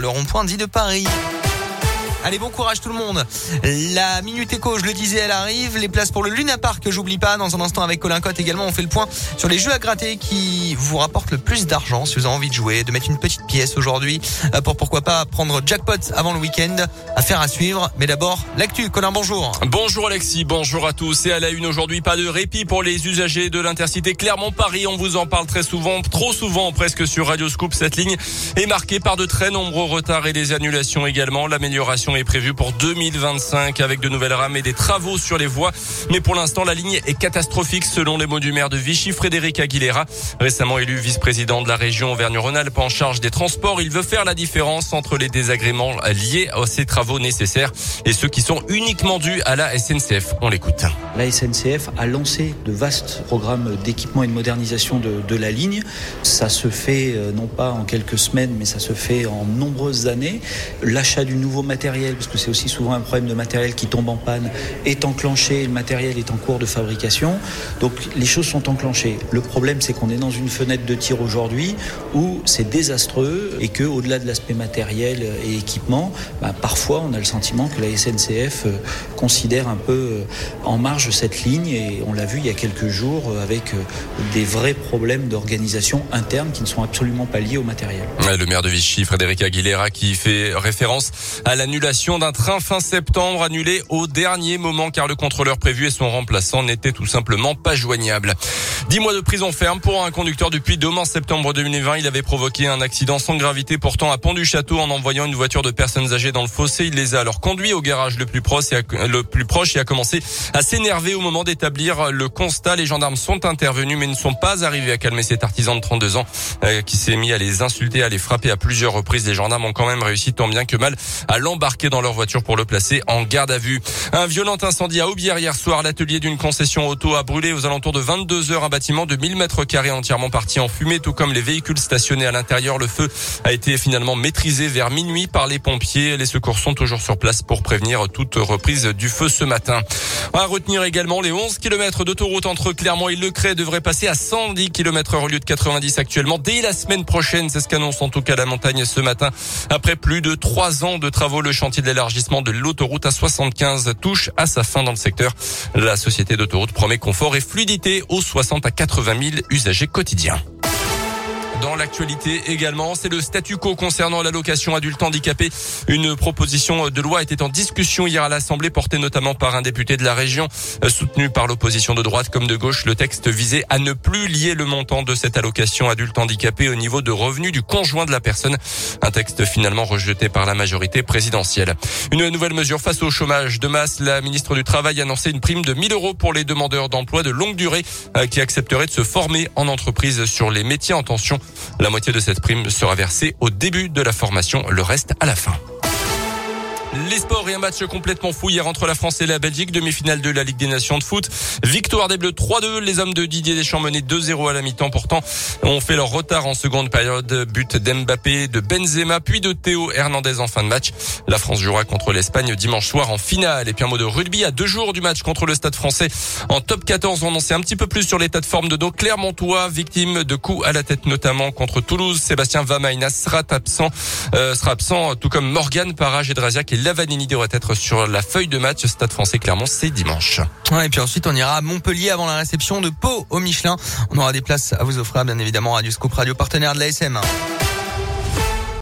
le rond-point dit de Paris. Allez, bon courage tout le monde. La Minute Éco, je le disais, elle arrive. Les places pour le Luna Park, j'oublie pas. Dans un instant avec Colin Cotte également, on fait le point sur les jeux à gratter qui vous rapportent le plus d'argent si vous avez envie de jouer, de mettre une petite pièce aujourd'hui euh, pour pourquoi pas prendre jackpot avant le week-end. Affaire à suivre. Mais d'abord, l'actu. Colin, bonjour. Bonjour Alexis, bonjour à tous. Et à la une aujourd'hui, pas de répit pour les usagers de l'intercité Clermont-Paris. On vous en parle très souvent, trop souvent presque sur Radio Scoop. Cette ligne est marquée par de très nombreux retards et des annulations également. L'amélioration est prévue pour 2025 avec de nouvelles rames et des travaux sur les voies. Mais pour l'instant, la ligne est catastrophique selon les mots du maire de Vichy, Frédéric Aguilera. Récemment élu vice-président de la région Auvergne-Rhône-Alpes en charge des transports, il veut faire la différence entre les désagréments liés à ces travaux nécessaires et ceux qui sont uniquement dus à la SNCF. On l'écoute. La SNCF a lancé de vastes programmes d'équipement et de modernisation de, de la ligne. Ça se fait euh, non pas en quelques semaines, mais ça se fait en nombreuses années. L'achat du nouveau matériel parce que c'est aussi souvent un problème de matériel qui tombe en panne, est enclenché, le matériel est en cours de fabrication. Donc les choses sont enclenchées. Le problème, c'est qu'on est dans une fenêtre de tir aujourd'hui où c'est désastreux et que, au-delà de l'aspect matériel et équipement, bah, parfois on a le sentiment que la SNCF euh, considère un peu euh, en marge cette ligne et on l'a vu il y a quelques jours euh, avec des vrais problèmes d'organisation interne qui ne sont absolument pas liés au matériel. Le maire de Vichy, Frédéric Aguilera, qui fait référence à l'annulation d'un train fin septembre annulé au dernier moment car le contrôleur prévu et son remplaçant n'étaient tout simplement pas joignables. Dix mois de prison ferme pour un conducteur depuis demain septembre 2020. Il avait provoqué un accident sans gravité pourtant à Pont du Château en envoyant une voiture de personnes âgées dans le fossé. Il les a alors conduits au garage le plus proche et a, le plus proche et a commencé à s'énerver au moment d'établir le constat. Les gendarmes sont intervenus mais ne sont pas arrivés à calmer cet artisan de 32 ans euh, qui s'est mis à les insulter, à les frapper à plusieurs reprises. Les gendarmes ont quand même réussi tant bien que mal à l'embarquer dans leur voiture pour le placer en garde à vue. Un violent incendie à Aubière hier soir. L'atelier d'une concession auto a brûlé aux alentours de 22 heures. Un bâtiment de 1000 mètres carrés entièrement parti en fumée, tout comme les véhicules stationnés à l'intérieur. Le feu a été finalement maîtrisé vers minuit par les pompiers. Les secours sont toujours sur place pour prévenir toute reprise du feu ce matin. Va retenir également les 11 km d'autoroute entre Clermont et Lecret devraient passer à 110 km heure au lieu de 90 actuellement dès la semaine prochaine. C'est ce qu'annonce en tout cas la montagne ce matin. Après plus de trois ans de travaux, le chantier de l'élargissement de l'autoroute à 75 touche à sa fin dans le secteur. La société d'autoroute promet confort et fluidité aux 60 à 80 000 usagers quotidiens. Dans l'actualité également, c'est le statu quo concernant l'allocation adulte handicapé. Une proposition de loi était en discussion hier à l'Assemblée, portée notamment par un député de la région, soutenu par l'opposition de droite comme de gauche. Le texte visait à ne plus lier le montant de cette allocation adulte handicapé au niveau de revenus du conjoint de la personne. Un texte finalement rejeté par la majorité présidentielle. Une nouvelle mesure face au chômage de masse. La ministre du Travail a annoncé une prime de 1000 euros pour les demandeurs d'emploi de longue durée euh, qui accepteraient de se former en entreprise sur les métiers en tension. La moitié de cette prime sera versée au début de la formation, le reste à la fin. Les sports et un match complètement fou hier entre la France et la Belgique, demi-finale de la Ligue des Nations de foot. Victoire des Bleus 3-2. Les hommes de Didier Deschamps menés 2-0 à la mi-temps. Pourtant, ont fait leur retard en seconde période. But d'Mbappé, de Benzema, puis de Théo Hernandez en fin de match. La France jouera contre l'Espagne dimanche soir en finale. Et puis un mot de rugby à deux jours du match contre le Stade français. En top 14, on en sait un petit peu plus sur l'état de forme de nos Clermontois, victime de coups à la tête notamment contre Toulouse. Sébastien Vamaina sera absent, euh, sera absent tout comme Morgan Parage et Lavanini devrait être sur la feuille de match. Stade français Clermont, c'est dimanche. Et puis ensuite, on ira à Montpellier avant la réception de Pau au Michelin. On aura des places à vous offrir, bien évidemment, à Scoop Radio, partenaire de l'ASM.